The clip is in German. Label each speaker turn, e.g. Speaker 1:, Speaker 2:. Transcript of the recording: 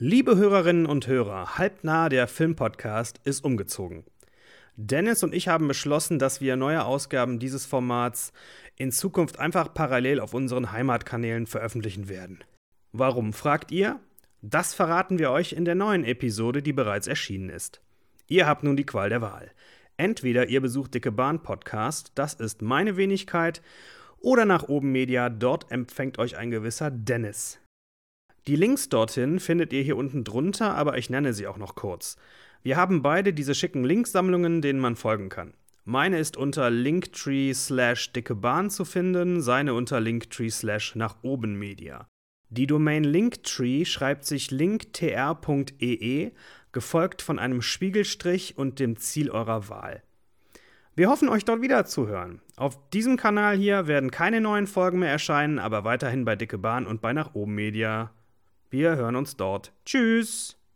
Speaker 1: Liebe Hörerinnen und Hörer, halbnah der Filmpodcast ist umgezogen. Dennis und ich haben beschlossen, dass wir neue Ausgaben dieses Formats in Zukunft einfach parallel auf unseren Heimatkanälen veröffentlichen werden. Warum, fragt ihr? Das verraten wir euch in der neuen Episode, die bereits erschienen ist. Ihr habt nun die Qual der Wahl. Entweder ihr besucht Dicke Bahn Podcast, das ist meine Wenigkeit, oder nach oben Media, dort empfängt euch ein gewisser Dennis. Die Links dorthin findet ihr hier unten drunter, aber ich nenne sie auch noch kurz. Wir haben beide diese schicken Linksammlungen, denen man folgen kann. Meine ist unter linktree slash dickebahn zu finden, seine unter linktree slash nach oben media. Die Domain Linktree schreibt sich linktr.ee, gefolgt von einem Spiegelstrich und dem Ziel eurer Wahl. Wir hoffen, euch dort wieder zu hören. Auf diesem Kanal hier werden keine neuen Folgen mehr erscheinen, aber weiterhin bei Dicke Bahn und bei Nach oben Media. Wir hören uns dort. Tschüss!